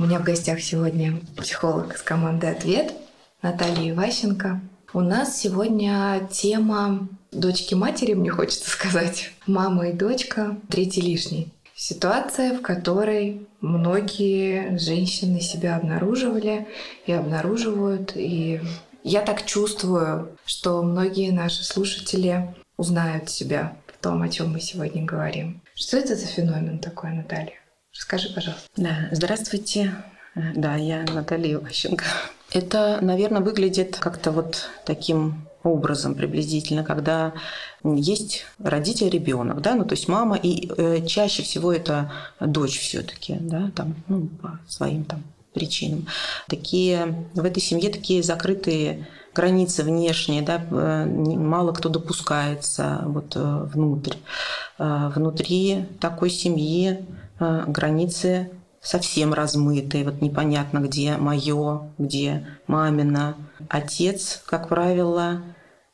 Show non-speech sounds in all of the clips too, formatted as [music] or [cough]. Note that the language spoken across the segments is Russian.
У меня в гостях сегодня психолог из команды «Ответ» Наталья Иващенко. У нас сегодня тема дочки матери, мне хочется сказать. Мама и дочка, третий лишний. Ситуация, в которой многие женщины себя обнаруживали и обнаруживают. И я так чувствую, что многие наши слушатели узнают себя в том, о чем мы сегодня говорим. Что это за феномен такой, Наталья? Расскажи, пожалуйста. Да, здравствуйте. Да, я Наталья Иващенко. Это, наверное, выглядит как-то вот таким образом приблизительно, когда есть родитель, ребенок, да, ну то есть мама и э, чаще всего это дочь все-таки, да, там, ну по своим там причинам. Такие в этой семье такие закрытые границы внешние, да, э, мало кто допускается вот э, внутрь. Э, внутри такой семьи границы совсем размытые, вот непонятно, где мое, где мамина. Отец, как правило,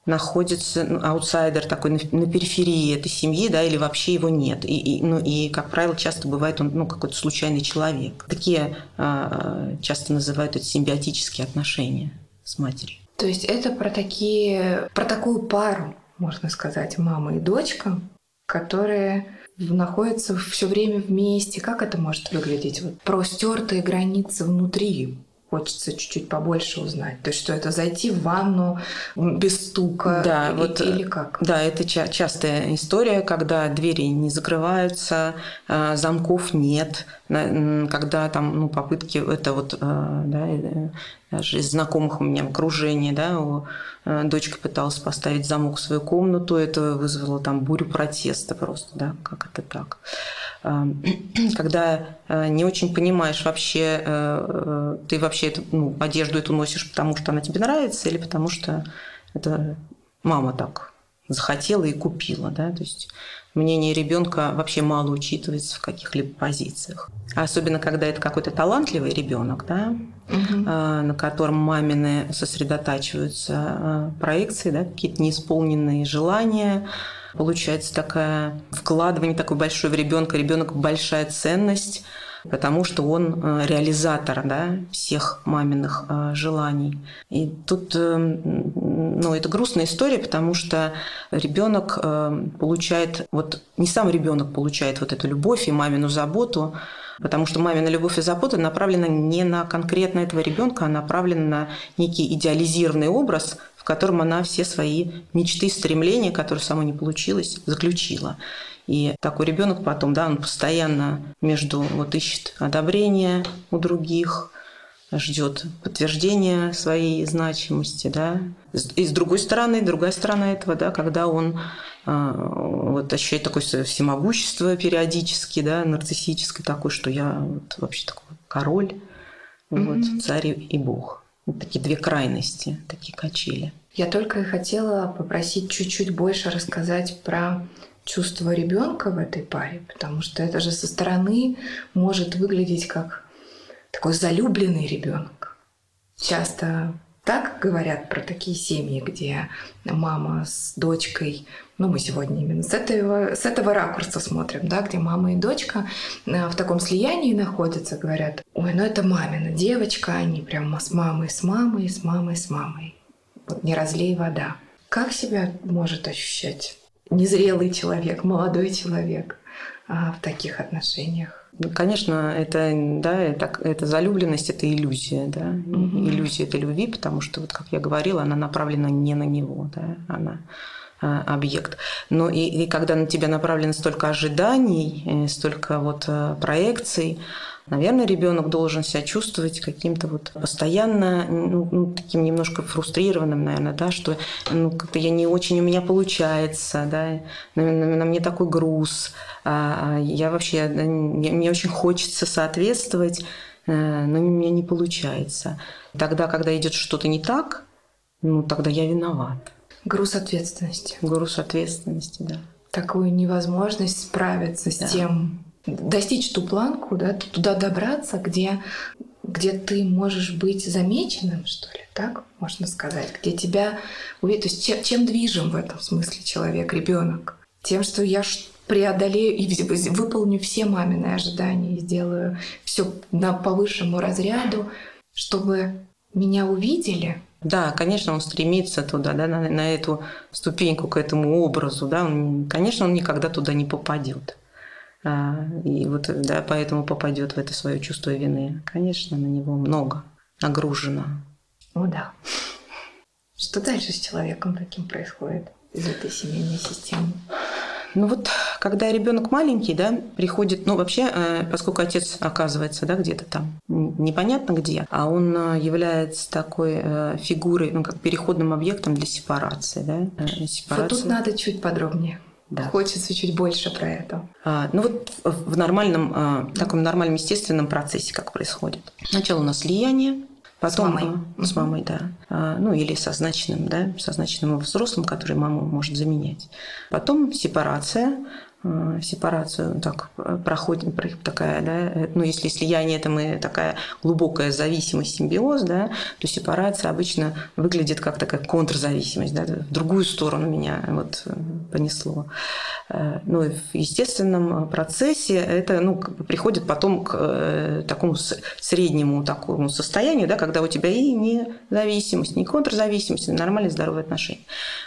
находится ну, аутсайдер такой на, на периферии этой семьи, да, или вообще его нет. И, и, ну, и, как правило, часто бывает он ну, какой-то случайный человек. Такие э, часто называют это симбиотические отношения с матерью. То есть это про такие, про такую пару, можно сказать, мама и дочка, которые находятся все время вместе. Как это может выглядеть? Вот про стертые границы внутри хочется чуть-чуть побольше узнать. То есть что это зайти в ванну без стука да, и, вот, или как? Да, это ча- частая история, когда двери не закрываются, а, замков нет, когда там ну, попытки, это вот а, да, э, даже из знакомых у меня в окружении, да, у, э, дочка пыталась поставить замок в свою комнату, это вызвало там бурю протеста просто, да, как это так. [clears throat] Когда э, не очень понимаешь вообще, э, ты вообще эту, ну, одежду эту носишь, потому что она тебе нравится или потому что это мама так захотела и купила, да, то есть мнение ребенка вообще мало учитывается в каких-либо позициях. Особенно, когда это какой-то талантливый ребенок, да, угу. на котором мамины сосредотачиваются проекции, да, какие-то неисполненные желания, получается такое вкладывание такое большое в ребенка, ребенок большая ценность, потому что он э, реализатор да, всех маминых э, желаний. И тут э, ну, это грустная история, потому что ребенок получает, вот не сам ребенок получает вот эту любовь и мамину заботу, потому что мамина любовь и забота направлена не на конкретно этого ребенка, а направлена на некий идеализированный образ, котором она все свои мечты, стремления, которые сама не получилось, заключила. И такой ребенок потом, да, он постоянно между вот ищет одобрения у других, ждет подтверждения своей значимости, да. И с другой стороны, другая сторона этого, да, когда он а, вот ощущает такое всемогущество периодически, да, нарциссическое такое, что я вот вообще такой король, mm-hmm. вот, царь и бог. Такие две крайности, такие качели. Я только хотела попросить чуть-чуть больше рассказать про чувство ребенка в этой паре, потому что это же со стороны может выглядеть как такой залюбленный ребенок. Часто так говорят про такие семьи, где мама с дочкой, ну мы сегодня именно с этого, с этого ракурса смотрим, да, где мама и дочка э, в таком слиянии находятся, говорят, ой, ну это мамина девочка, они прям с мамой, с мамой, с мамой, с мамой. Вот не разлей вода. Как себя может ощущать незрелый человек, молодой человек а, в таких отношениях? Ну, конечно, это, да, это, это залюбленность, это иллюзия, да, угу. иллюзия этой любви, потому что, вот как я говорила, она направлена не на него, да, она объект. Но и, и когда на тебя направлено столько ожиданий, э, столько вот э, проекций, Наверное, ребенок должен себя чувствовать каким-то вот постоянно, ну, ну, таким немножко фрустрированным, наверное, да, что ну, как-то я не очень у меня получается, да, на, на, на мне такой груз, а, а я вообще, мне очень хочется соответствовать, э, но у меня не получается. Тогда, когда идет что-то не так, ну, тогда я виноват. Груз ответственности. Груз ответственности, да. Такую невозможность справиться с да. тем, достичь ту планку, да, туда добраться, где, где ты можешь быть замеченным, что ли, так можно сказать, где тебя увидят. То есть чем, чем движим в этом смысле человек, ребенок? Тем, что я преодолею и выполню все мамины ожидания и сделаю все на по высшему разряду, чтобы меня увидели. Да, конечно, он стремится туда, да, на, на эту ступеньку, к этому образу, да, он, конечно, он никогда туда не попадет. А, и вот, да, поэтому попадет в это свое чувство вины. Конечно, на него много нагружено. О, да. Что дальше с человеком таким происходит из этой семейной системы? Ну вот, когда ребенок маленький, да, приходит, ну вообще, э, поскольку отец оказывается, да, где-то там, непонятно где, а он э, является такой э, фигурой, ну как переходным объектом для сепарации, да, сепарации. Вот тут надо чуть подробнее. Да. Хочется чуть больше про это. А, ну вот в нормальном, таком нормальном естественном процессе как происходит. Сначала у нас слияние, Потом, с мамой. С мамой, да. А, ну, или со значенным, да, со значенным взрослым, который маму может заменять. Потом сепарация, сепарацию так э, проходит такая, да, э, ну если слияние это мы такая глубокая зависимость, симбиоз, да, то сепарация обычно выглядит как такая контрзависимость, да, в другую сторону меня вот понесло. Ну и в естественном процессе это ну, приходит потом к такому среднему такому состоянию, да, когда у тебя и не зависимость, не контрзависимость, а нормальные здоровые отношения.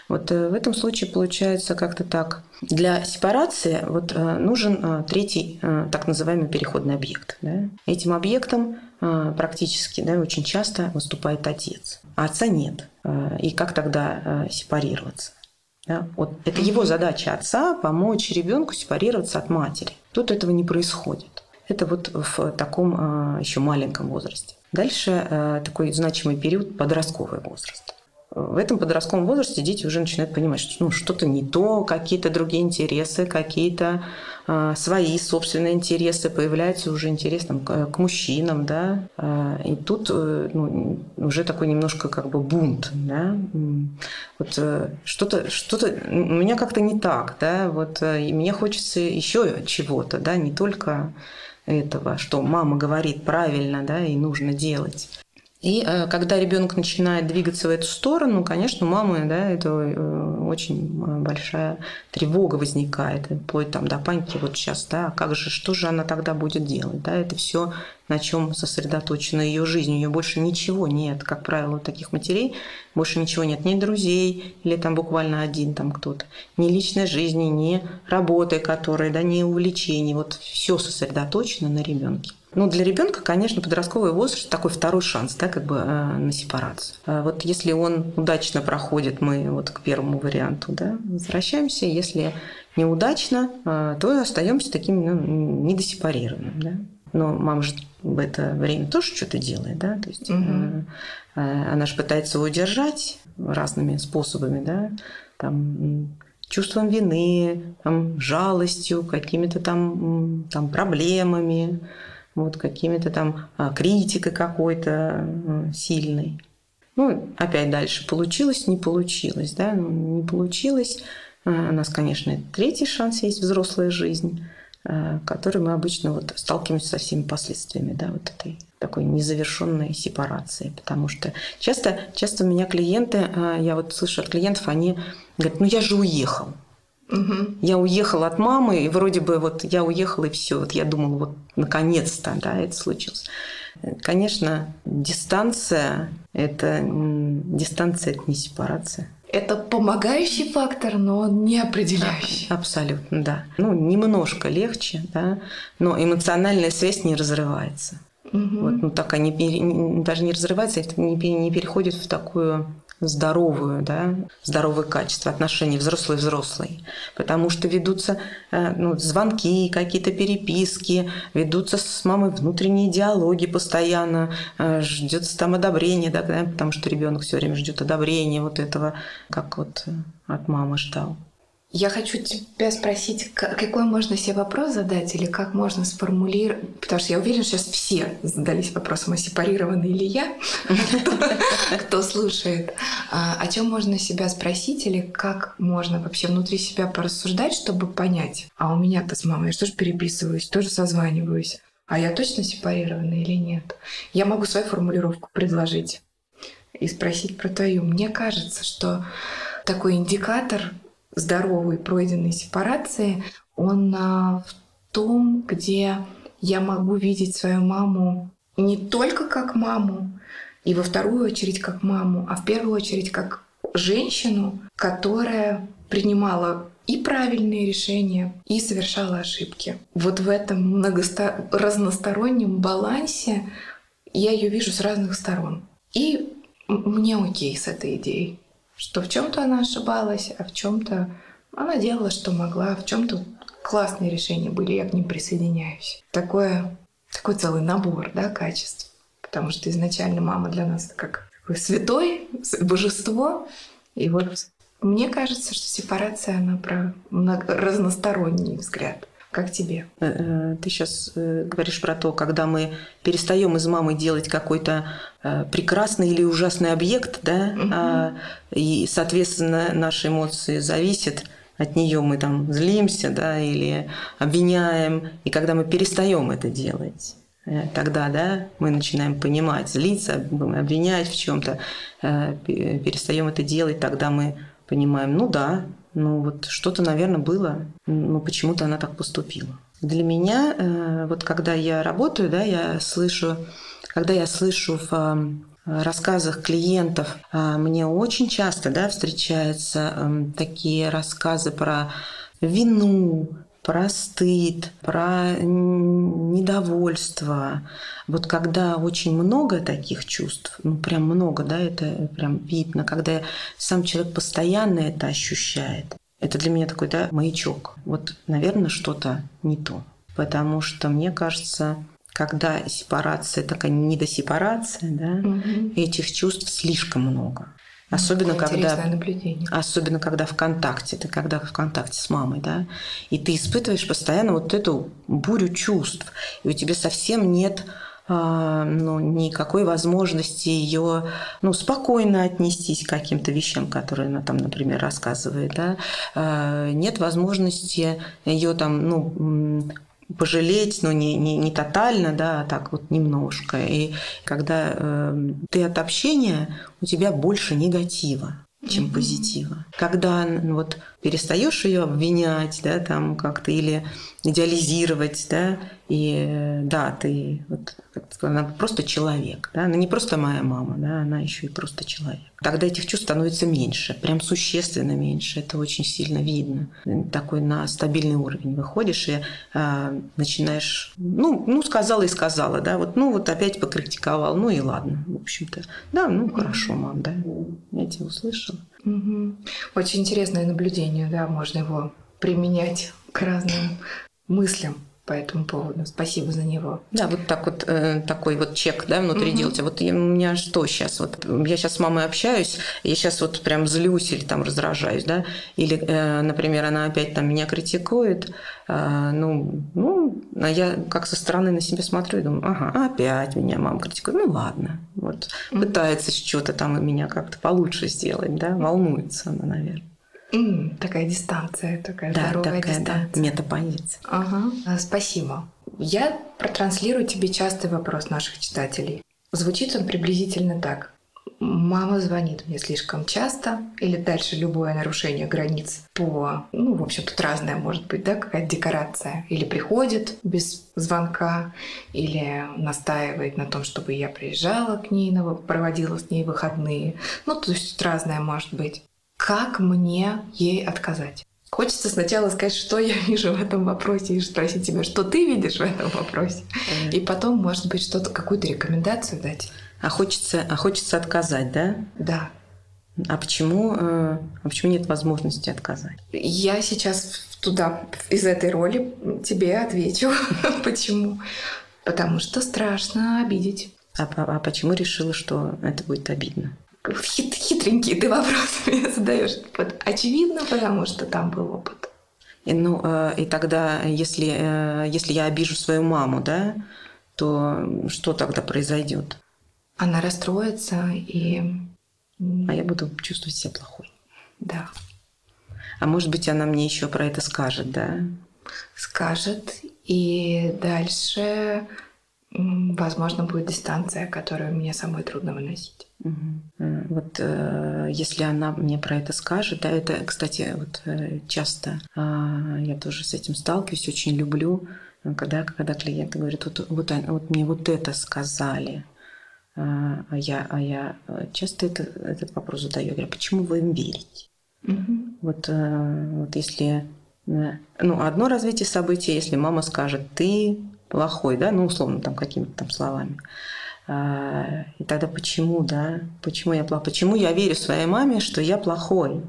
Вот в этом случае получается как-то так. Для сепарации ситуации вот, э, нужен э, третий э, так называемый переходный объект. Да? Этим объектом практически да, очень часто выступает отец, а отца нет. И как тогда сепарироваться? Да? Вот это его задача отца помочь ребенку сепарироваться от матери. Тут этого не происходит. Это вот в таком еще маленьком возрасте. Дальше такой значимый период подростковый возраст в этом подростковом возрасте дети уже начинают понимать, что ну, что-то не то, какие-то другие интересы, какие-то э, свои собственные интересы, появляется уже интерес там, к, к мужчинам, да, э, и тут э, ну, уже такой немножко как бы бунт, да, вот э, что-то, что-то у меня как-то не так, да, вот э, и мне хочется еще чего-то, да, не только этого, что мама говорит правильно, да, и нужно делать. И э, когда ребенок начинает двигаться в эту сторону, конечно, у мамы да, это э, очень э, большая тревога возникает, вплоть там до паники. Вот сейчас, да, а как же, что же она тогда будет делать? Да, это все на чем сосредоточена ее жизнь. У нее больше ничего нет. Как правило, у таких матерей больше ничего нет. Ни друзей, или там буквально один там кто-то. Ни личной жизни, ни работы, которые, да, ни увлечений. Вот все сосредоточено на ребенке. Ну, для ребенка, конечно, подростковый возраст такой второй шанс, да, как бы э, на сепарацию. А вот если он удачно проходит, мы вот к первому варианту, да, возвращаемся. Если неудачно, э, то остаемся таким ну, недосепарированным, да. Но мама же в это время тоже что-то делает, да, то есть угу. э, э, она же пытается его удержать разными способами, да, там чувством вины, там, жалостью, какими-то там, там проблемами, вот какими-то там а, критикой какой-то сильной. Ну, опять дальше получилось, не получилось, да, ну, не получилось. А, у нас, конечно, третий шанс есть взрослая жизнь, а, который мы обычно вот сталкиваемся со всеми последствиями, да, вот этой такой незавершенной сепарации, потому что часто, часто у меня клиенты, я вот слышу от клиентов, они говорят, ну я же уехал, Угу. Я уехала от мамы, и вроде бы вот я уехала, и все. Вот я думала, вот наконец-то, да, это случилось. Конечно, дистанция – это дистанция, это не сепарация. Это помогающий фактор, но не определяющий. Абсолютно, да. Ну, немножко легче, да, но эмоциональная связь не разрывается. Угу. Вот, ну, так они даже не разрывается, это не переходит в такую здоровую, да, здоровое качество отношений взрослый-взрослый. Потому что ведутся э, ну, звонки, какие-то переписки, ведутся с мамой внутренние диалоги постоянно, э, ждется там одобрение, да, потому что ребенок все время ждет одобрения вот этого, как вот от мамы ждал. Я хочу тебя спросить, какой можно себе вопрос задать или как можно сформулировать, потому что я уверена, что сейчас все задались вопросом, а сепарированный ли я, [laughs] кто слушает. А, о чем можно себя спросить или как можно вообще внутри себя порассуждать, чтобы понять, а у меня-то с мамой я тоже переписываюсь, тоже созваниваюсь, а я точно сепарированный или нет? Я могу свою формулировку предложить и спросить про твою. Мне кажется, что такой индикатор здоровой пройденной сепарации, Он а, в том, где я могу видеть свою маму не только как маму, и во вторую очередь как маму, а в первую очередь как женщину, которая принимала и правильные решения, и совершала ошибки. Вот в этом многосто... разностороннем балансе я ее вижу с разных сторон. И мне окей с этой идеей, что в чем-то она ошибалась, а в чем-то она делала, что могла, в чем-то классные решения были, я к ним присоединяюсь. Такое, такой целый набор да, качеств. Потому что изначально мама для нас как святой, божество. И вот мне кажется, что сепарация, она про разносторонний взгляд. Как тебе? Э, э, ты сейчас э, говоришь про то, когда мы перестаем из мамы делать какой-то прекрасный или ужасный объект, да, угу. и, соответственно, наши эмоции зависят от нее мы там злимся, да, или обвиняем, и когда мы перестаем это делать, тогда, да, мы начинаем понимать, злиться, обвинять в чем-то, перестаем это делать, тогда мы понимаем, ну да, ну вот что-то, наверное, было, но почему-то она так поступила. Для меня, э, вот когда я работаю, да, я слышу, когда я слышу в э, рассказах клиентов, э, мне очень часто, да, встречаются такие рассказы про вину, про стыд, про недовольство. Вот когда очень много таких чувств, ну прям много, да, это прям видно, когда сам человек постоянно это ощущает, это для меня такой, да, маячок. Вот, наверное, что-то не то. Потому что, мне кажется, когда сепарация такая недосепарация, да, угу. этих чувств слишком много. Особенно когда, наблюдение. особенно когда в контакте, ты когда в контакте с мамой, да, и ты испытываешь постоянно вот эту бурю чувств, и у тебя совсем нет а, ну, никакой возможности ее ну, спокойно отнестись к каким-то вещам, которые она там, например, рассказывает. Да? А, нет возможности ее там, ну, пожалеть, но не, не, не тотально, да, а так вот немножко. И когда э, ты от общения, у тебя больше негатива чем mm-hmm. позитива. Когда ну, вот перестаешь ее обвинять, да, там как-то или идеализировать, да, и да, ты вот, она просто человек, да, она не просто моя мама, да, она еще и просто человек. Тогда этих чувств становится меньше, прям существенно меньше, это очень сильно видно. Такой на стабильный уровень выходишь и а, начинаешь, ну, ну, сказала и сказала, да, вот, ну, вот опять покритиковал, ну и ладно, в общем-то, да, ну, хорошо, мам, да, я тебя услышала. Угу. Очень интересное наблюдение, да, можно его применять к разным мыслям по этому поводу. Спасибо за него. Да, вот так вот э, такой вот чек, да, внутри угу. делать. Вот я, у меня что сейчас? Вот я сейчас с мамой общаюсь, я сейчас вот прям злюсь или там раздражаюсь, да, или, э, например, она опять там меня критикует, э, ну, ну, а я как со стороны на себя смотрю и думаю, ага, опять меня мама критикует, ну ладно, вот угу. пытается что-то там меня как-то получше сделать, да, волнуется она, наверное. Mm, такая дистанция, такая да, здоровая такая, дистанция. Да, метапозиция. Ага, а, спасибо. Я протранслирую тебе частый вопрос наших читателей. Звучит он приблизительно так. Мама звонит мне слишком часто, или дальше любое нарушение границ по, ну, в общем, тут разное может быть, да, какая-то декорация. Или приходит без звонка, или настаивает на том, чтобы я приезжала к ней, проводила с ней выходные. Ну, то есть разное может быть как мне ей отказать? Хочется сначала сказать, что я [laughs] вижу в этом вопросе, и спросить тебя, что ты видишь в этом вопросе. Mm. И потом, может быть, что-то, какую-то рекомендацию дать. А хочется, а хочется отказать, да? Да. А почему, э, а почему нет возможности отказать? Я сейчас туда, из этой роли тебе отвечу. [laughs] почему? Потому что страшно обидеть. А, а почему решила, что это будет обидно? Хит, хитренькие ты вопросы мне задаешь. Очевидно, потому что там был опыт. И, ну, э, и тогда, если, э, если я обижу свою маму, да, то что тогда произойдет? Она расстроится и... А я буду чувствовать себя плохой. Да. А может быть, она мне еще про это скажет, да? Скажет. И дальше, возможно, будет дистанция, которую мне самой трудно выносить. Угу. вот э, если она мне про это скажет, да, это, кстати, вот э, часто э, я тоже с этим сталкиваюсь, очень люблю, когда, когда клиенты говорят, вот, вот, вот мне вот это сказали, а я, а я часто это, этот вопрос задаю, я говорю, почему вы им верите? Угу. Вот, вот если ну, одно развитие событий, если мама скажет, ты плохой, да, ну, условно, там, какими-то там словами. А, и тогда почему, да, почему я плохой? Почему я верю своей маме, что я плохой?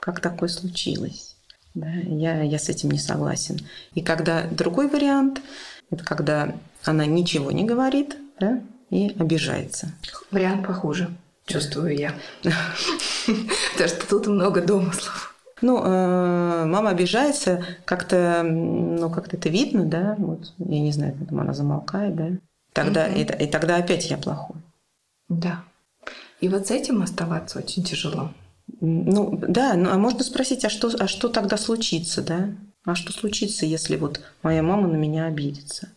Как такое случилось? Да, я, я с этим не согласен. И когда другой вариант, это когда она ничего не говорит, да, и обижается. Вариант похуже, чувствую я. [laughs] Потому что тут много домыслов. Ну, э, мама обижается, как-то, ну, как-то это видно, да, вот, я не знаю, потом она замолкает, да. Тогда, угу. и, и тогда опять я плохой. Да. И вот с этим оставаться очень тяжело. Ну, да, ну, а можно спросить, а что, а что тогда случится, да? А что случится, если вот моя мама на меня обидится?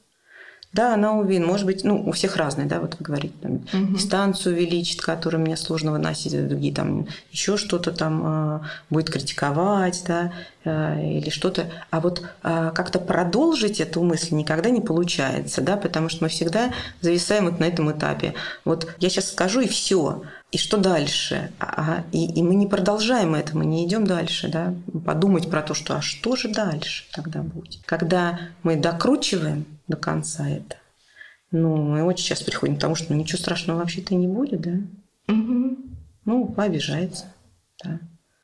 Да, она уверена. Может быть, ну, у всех разные, да, вот вы говорите, там, угу. дистанцию увеличит, которую мне сложно выносить, а другие там еще что-то там э, будет критиковать, да, э, или что-то. А вот э, как-то продолжить эту мысль никогда не получается, да, потому что мы всегда зависаем вот на этом этапе. Вот я сейчас скажу, и все. И что дальше? А, и, и мы не продолжаем это, мы не идем дальше, да? Подумать про то, что а что же дальше тогда будет? Когда мы докручиваем до конца это, ну, мы очень часто приходим к тому, что ну, ничего страшного вообще-то не будет, да? Угу. Ну, обижается, да.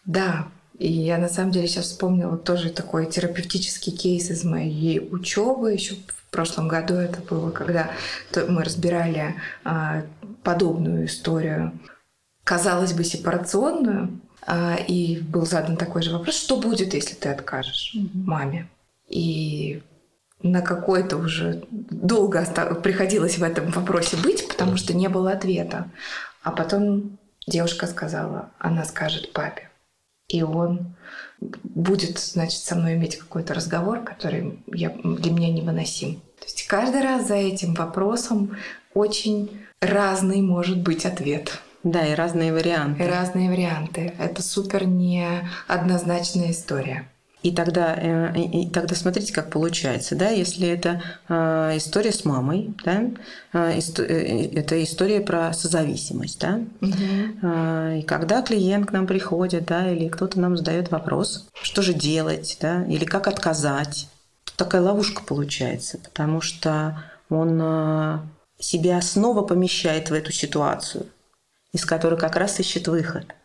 Да, и я на самом деле сейчас вспомнила тоже такой терапевтический кейс из моей учебы. Еще в прошлом году это было, когда мы разбирали а, подобную историю казалось бы, сепарационную, а, и был задан такой же вопрос, что будет, если ты откажешь маме? И на какой-то уже долго приходилось в этом вопросе быть, потому что не было ответа. А потом девушка сказала, она скажет папе. И он будет, значит, со мной иметь какой-то разговор, который я, для меня невыносим. То есть каждый раз за этим вопросом очень разный может быть ответ. Да, и разные варианты. И разные варианты. Это супер неоднозначная история. И тогда, э, и тогда смотрите, как получается, да, если это э, история с мамой, да, э, это история про созависимость, да, угу. и когда клиент к нам приходит, да, или кто-то нам задает вопрос, что же делать, да, или как отказать, тут такая ловушка получается, потому что он себя снова помещает в эту ситуацию из которой как раз ищет выход.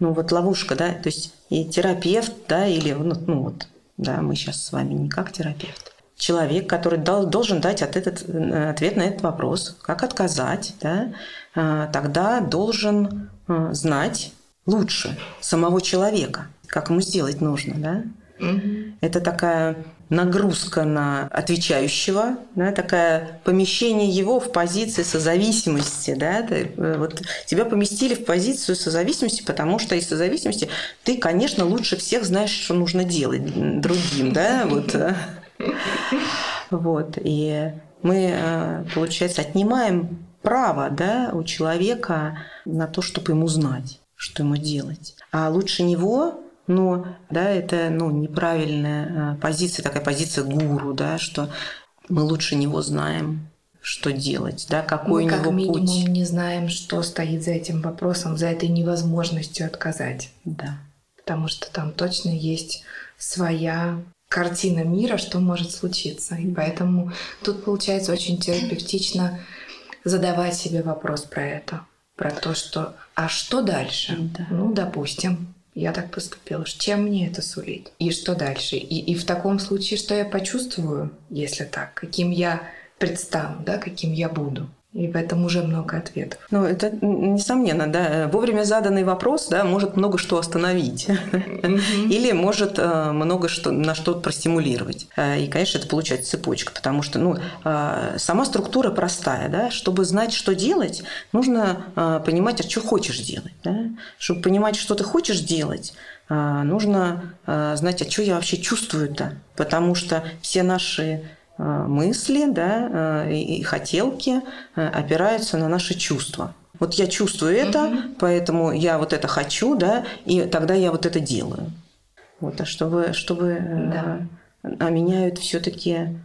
Ну вот ловушка, да, то есть и терапевт, да, или ну, ну вот, да, мы сейчас с вами не как терапевт. Человек, который дал, должен дать от этот, э, ответ на этот вопрос, как отказать, да, э, тогда должен э, знать лучше самого человека, как ему сделать нужно, да. Угу. Это такая нагрузка на отвечающего, да, такое помещение его в позиции созависимости. Да, ты, э, вот тебя поместили в позицию созависимости, потому что из созависимости ты, конечно, лучше всех знаешь, что нужно делать другим. Да, вот. [laughs] Вот. И мы, э, получается, отнимаем право да, у человека на то, чтобы ему знать, что ему делать. А лучше него но да, это ну, неправильная э, позиция, такая позиция гуру, да, что мы лучше него знаем, что делать, да, какой мы, у него как минимум путь. не знаем, что стоит за этим вопросом, за этой невозможностью отказать. Да. Потому что там точно есть своя картина мира, что может случиться. И поэтому тут получается очень терапевтично задавать себе вопрос про это. Про то, что а что дальше? Да. Ну, допустим, я так поступила. Чем мне это сулит? И что дальше? И, и в таком случае, что я почувствую, если так? Каким я предстану, да, каким я буду? И в этом уже много ответов. Ну, это несомненно, да. Вовремя заданный вопрос, да, может много что остановить. Или может э, много что, на что-то простимулировать. Э, и, конечно, это получается цепочка, потому что, ну, э, сама структура простая, да. Чтобы знать, что делать, нужно понимать, а что хочешь делать, да. Чтобы понимать, что ты хочешь делать, нужно знать, а что я вообще чувствую-то. Потому что все наши Э, мысли да, э, и хотелки э, опираются на наши чувства. Вот я чувствую это, Мгм. поэтому я вот это хочу, да, и тогда я вот это делаю. Вот, а чтобы, чтобы э, Да. а меняют все-таки,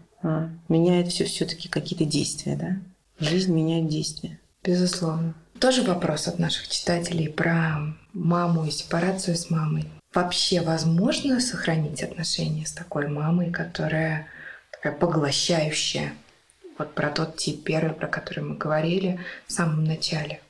меняет все все-таки какие-то действия, да? Жизнь меняет действия. Безусловно. Тоже вопрос от наших читателей про маму и сепарацию с мамой. Вообще возможно сохранить отношения с такой мамой, которая такая поглощающая? Вот про тот тип первый, про который мы говорили в самом начале.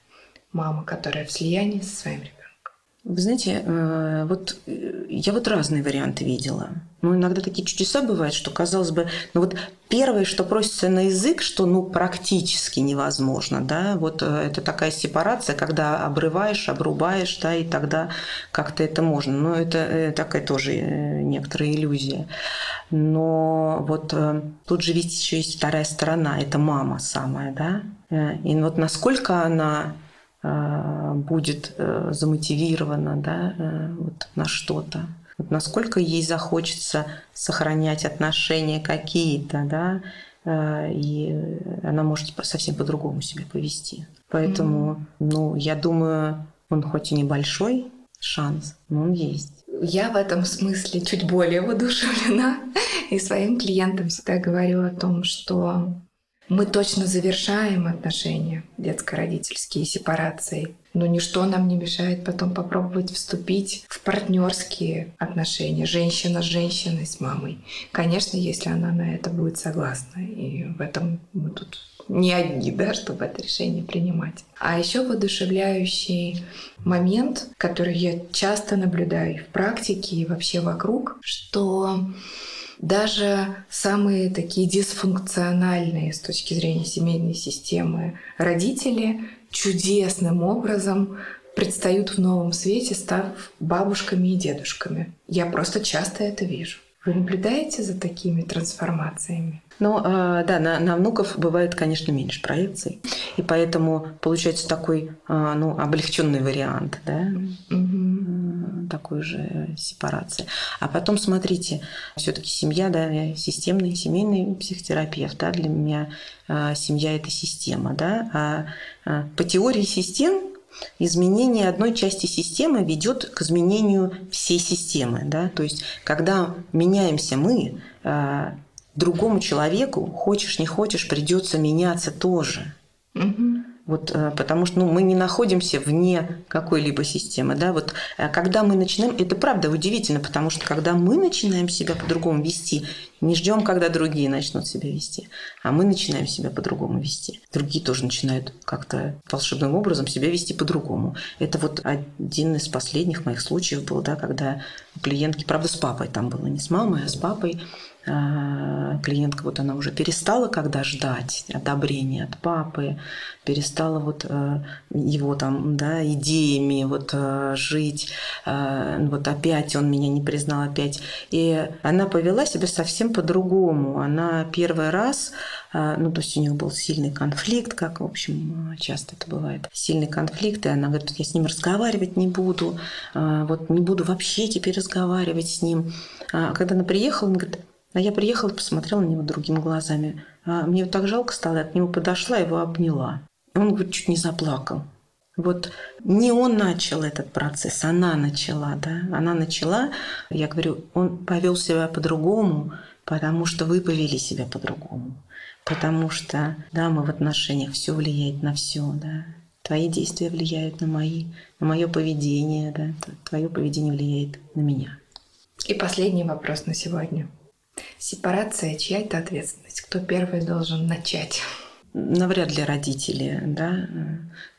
Мама, которая в слиянии со своим ребенком. Вы знаете, э, вот э, я вот разные варианты видела. Ну, иногда такие чудеса бывают, что, казалось бы, ну вот первое, что просится на язык, что ну практически невозможно, да, вот э, это такая сепарация, когда обрываешь, обрубаешь, да, и тогда как-то это можно. Но это э, такая тоже э, некоторая иллюзия. Но вот тут же ведь еще есть вторая сторона, это мама самая, да, и вот насколько она будет замотивирована да, вот на что-то. Вот насколько ей захочется сохранять отношения какие-то, да, э, и она может совсем по-другому себя повести. Поэтому, ну, я думаю, он хоть и небольшой шанс, но он есть. Я в этом смысле чуть более воодушевлена [laughs] и своим клиентам всегда говорю о том, что мы точно завершаем отношения детско-родительские сепарацией, но ничто нам не мешает потом попробовать вступить в партнерские отношения, женщина с женщиной, с мамой. Конечно, если она на это будет согласна. И в этом мы тут не одни, да, чтобы это решение принимать. А еще воодушевляющий момент, который я часто наблюдаю в практике, и вообще вокруг, что даже самые такие дисфункциональные с точки зрения семейной системы родители чудесным образом предстают в новом свете, став бабушками и дедушками. Я просто часто это вижу. Вы наблюдаете за такими трансформациями? Ну, э, да, на, на внуков бывает, конечно, меньше проекций. И поэтому получается такой э, ну, облегченный вариант, да, Мгм. Такой же сепарации. А потом, смотрите, все-таки семья, да, я семейный, семейный психотерапевт, да, для меня э, семья это система, да, а э, по теории систем изменение одной части системы ведет к изменению всей системы, да, то есть когда меняемся мы, э, другому человеку, хочешь не хочешь, придется меняться тоже. Мгм. Вот, э, потому что ну, мы не находимся вне какой-либо системы. Да? Вот, э, когда мы начинаем, это правда удивительно, потому что когда мы начинаем себя по-другому вести, не ждем, когда другие начнут себя вести, а мы начинаем себя по-другому вести. Другие тоже начинают как-то волшебным образом себя вести по-другому. Это вот один из последних моих случаев был, да, когда клиентки, правда, с папой там было, не с мамой, а с папой, а, клиентка вот она уже перестала когда ждать одобрения от папы, перестала вот э, его там, да, идеями вот э, жить, э, вот опять он меня не признал опять. И она повела себя совсем по-другому. Она первый раз, э, ну, то есть у нее был сильный конфликт, как, в общем, часто это бывает, сильный конфликт, и она говорит, я с ним разговаривать не буду, э, вот не буду вообще теперь разговаривать с ним. А когда она приехала, она говорит, а я приехала, посмотрела на него другими глазами. А мне его так жалко стало, я к нему подошла, его обняла. Он, говорит, чуть не заплакал. Вот не он начал этот процесс, она начала, да, она начала, я говорю, он повел себя по-другому, потому что вы повели себя по-другому, потому что, да, мы в отношениях, все влияет на все, да, твои действия влияют на мои, на мое поведение, да, твое поведение влияет на меня. И последний вопрос на сегодня. Сепарация, чья это ответственность? Кто первый должен начать? навряд ли родители да,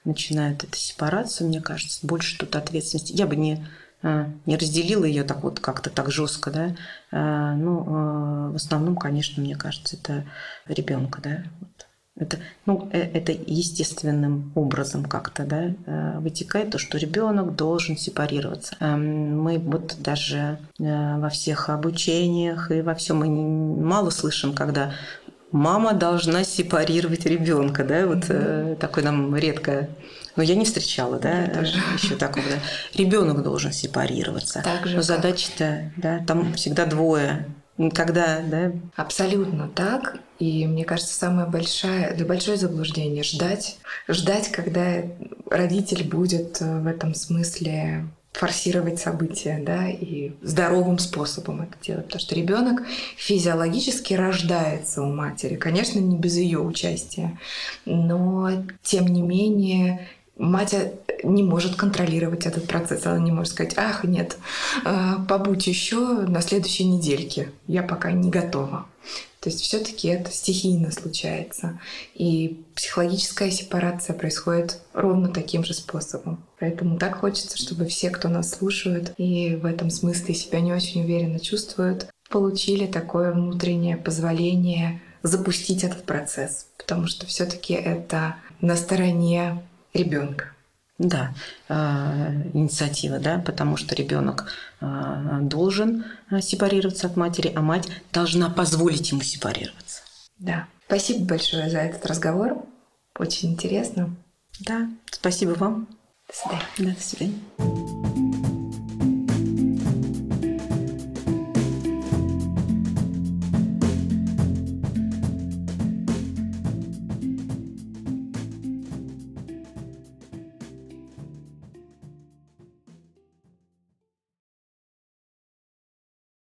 начинают эту сепарацию, мне кажется, больше тут ответственности. Я бы не, не разделила ее так вот как-то так жестко, да. Ну, в основном, конечно, мне кажется, это ребенка, да. Это, ну, это естественным образом как-то да, вытекает то, что ребенок должен сепарироваться. Мы вот даже во всех обучениях и во всем мы мало слышим, когда мама должна сепарировать ребенка, да, вот mm-hmm. такое нам редко. Но я не встречала, да, [laughs] еще такого. Да. Ребенок должен сепарироваться. Так же, Но задача-то, да, там всегда двое. когда, да, Абсолютно так. И мне кажется, самое большое, это большое заблуждение ждать, ждать, когда родитель будет э, в этом смысле форсировать события, да, и здоровым способом это делать. Потому что ребенок физиологически рождается у матери, конечно, не без ее участия, но тем не менее мать э, не может контролировать этот процесс. Она не может сказать, ах, нет, э, побудь еще на следующей недельке, я пока не готова. То есть все-таки это стихийно случается. И психологическая сепарация происходит ровно таким же способом. Поэтому так хочется, чтобы все, кто нас слушают и в этом смысле себя не очень уверенно чувствуют, получили такое внутреннее позволение запустить этот процесс. Потому что все-таки это на стороне ребенка. Да, э, инициатива, да, потому что ребенок э, должен э, сепарироваться от матери, а мать должна позволить ему сепарироваться. Да. Спасибо большое за этот разговор. Очень интересно. Да, спасибо вам. До свидания. Да, до свидания.